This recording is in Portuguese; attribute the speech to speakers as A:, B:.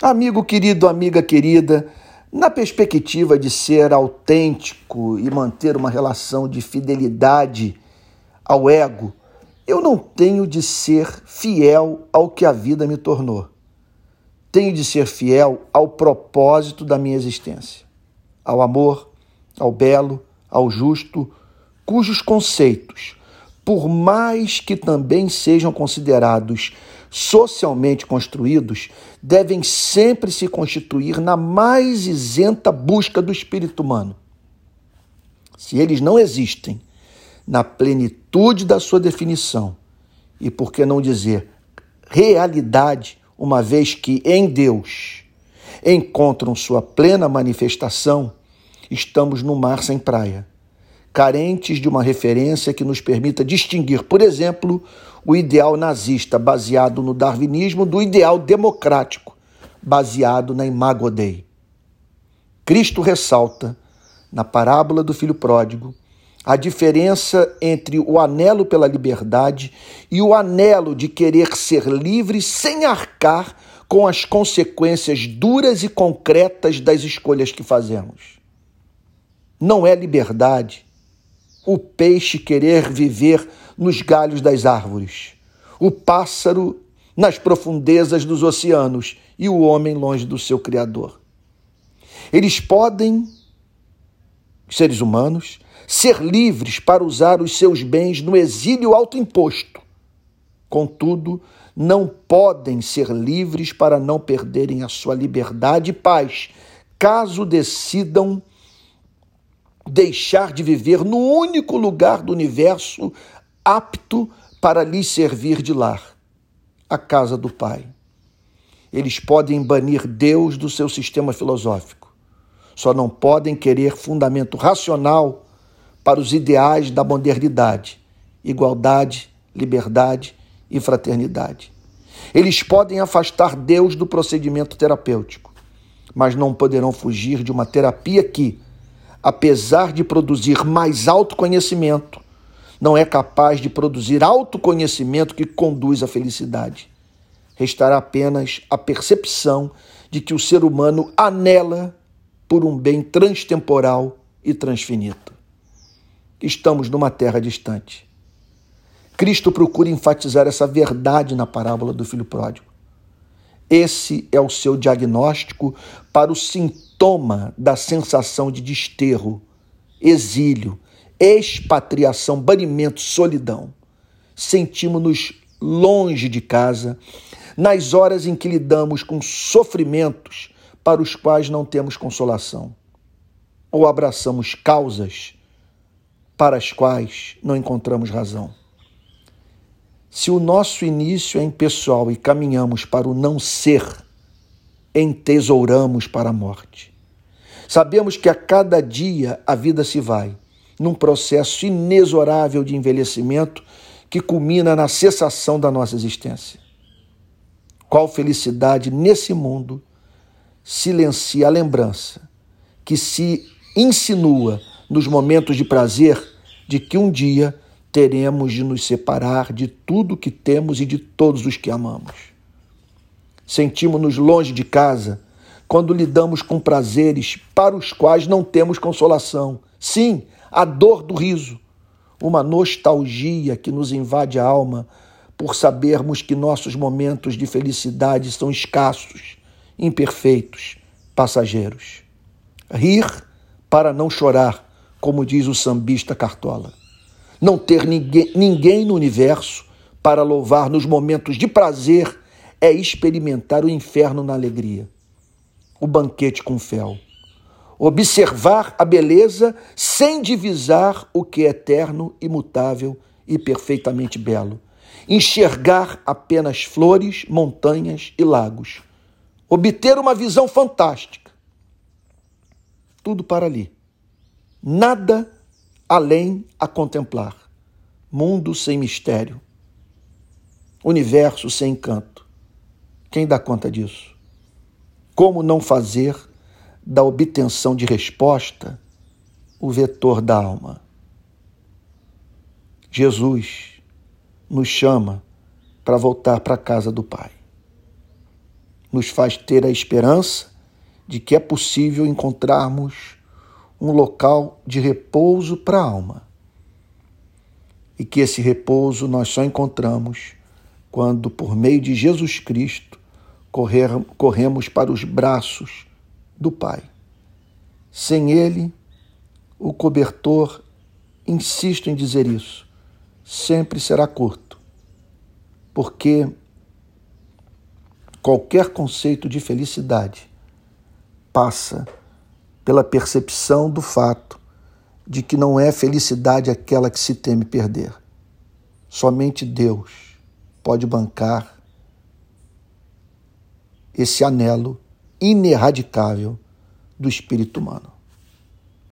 A: Amigo querido, amiga querida, na perspectiva de ser autêntico e manter uma relação de fidelidade ao ego, eu não tenho de ser fiel ao que a vida me tornou. Tenho de ser fiel ao propósito da minha existência, ao amor, ao belo, ao justo, cujos conceitos, por mais que também sejam considerados socialmente construídos devem sempre se constituir na mais isenta busca do espírito humano. Se eles não existem na plenitude da sua definição, e por que não dizer realidade, uma vez que em Deus encontram sua plena manifestação, estamos no mar sem praia carentes de uma referência que nos permita distinguir, por exemplo, o ideal nazista baseado no darwinismo do ideal democrático baseado na imago Dei. Cristo ressalta, na parábola do filho pródigo, a diferença entre o anelo pela liberdade e o anelo de querer ser livre sem arcar com as consequências duras e concretas das escolhas que fazemos. Não é liberdade o peixe querer viver nos galhos das árvores, o pássaro nas profundezas dos oceanos e o homem longe do seu Criador. Eles podem, seres humanos, ser livres para usar os seus bens no exílio autoimposto. Contudo, não podem ser livres para não perderem a sua liberdade e paz, caso decidam deixar de viver no único lugar do universo apto para lhes servir de lar a casa do Pai. Eles podem banir Deus do seu sistema filosófico, só não podem querer fundamento racional para os ideais da modernidade, igualdade, liberdade e fraternidade. Eles podem afastar Deus do procedimento terapêutico, mas não poderão fugir de uma terapia que, apesar de produzir mais autoconhecimento, não é capaz de produzir autoconhecimento que conduz à felicidade. Restará apenas a percepção de que o ser humano anela por um bem transtemporal e transfinito. Estamos numa terra distante. Cristo procura enfatizar essa verdade na parábola do filho pródigo. Esse é o seu diagnóstico para o sintoma da sensação de desterro, exílio, expatriação, banimento, solidão. Sentimos-nos longe de casa, nas horas em que lidamos com sofrimentos para os quais não temos consolação, ou abraçamos causas para as quais não encontramos razão. Se o nosso início é impessoal e caminhamos para o não ser, entesouramos para a morte. Sabemos que a cada dia a vida se vai, num processo inexorável de envelhecimento que culmina na cessação da nossa existência. Qual felicidade nesse mundo silencia a lembrança que se insinua nos momentos de prazer de que um dia teremos de nos separar de tudo que temos e de todos os que amamos. Sentimos-nos longe de casa quando lidamos com prazeres para os quais não temos consolação. Sim, a dor do riso, uma nostalgia que nos invade a alma por sabermos que nossos momentos de felicidade são escassos, imperfeitos, passageiros. Rir para não chorar, como diz o sambista Cartola não ter ninguém, ninguém no universo para louvar nos momentos de prazer é experimentar o inferno na alegria. O banquete com fel. Observar a beleza sem divisar o que é eterno, imutável e perfeitamente belo. Enxergar apenas flores, montanhas e lagos. Obter uma visão fantástica. Tudo para ali. Nada além a contemplar. Mundo sem mistério. Universo sem encanto. Quem dá conta disso? Como não fazer da obtenção de resposta o vetor da alma? Jesus nos chama para voltar para a casa do Pai. nos faz ter a esperança de que é possível encontrarmos um local de repouso para a alma. E que esse repouso nós só encontramos quando, por meio de Jesus Cristo, correr, corremos para os braços do Pai. Sem Ele, o cobertor, insisto em dizer isso, sempre será curto, porque qualquer conceito de felicidade passa pela percepção do fato de que não é felicidade aquela que se teme perder. Somente Deus pode bancar esse anelo ineradicável do espírito humano.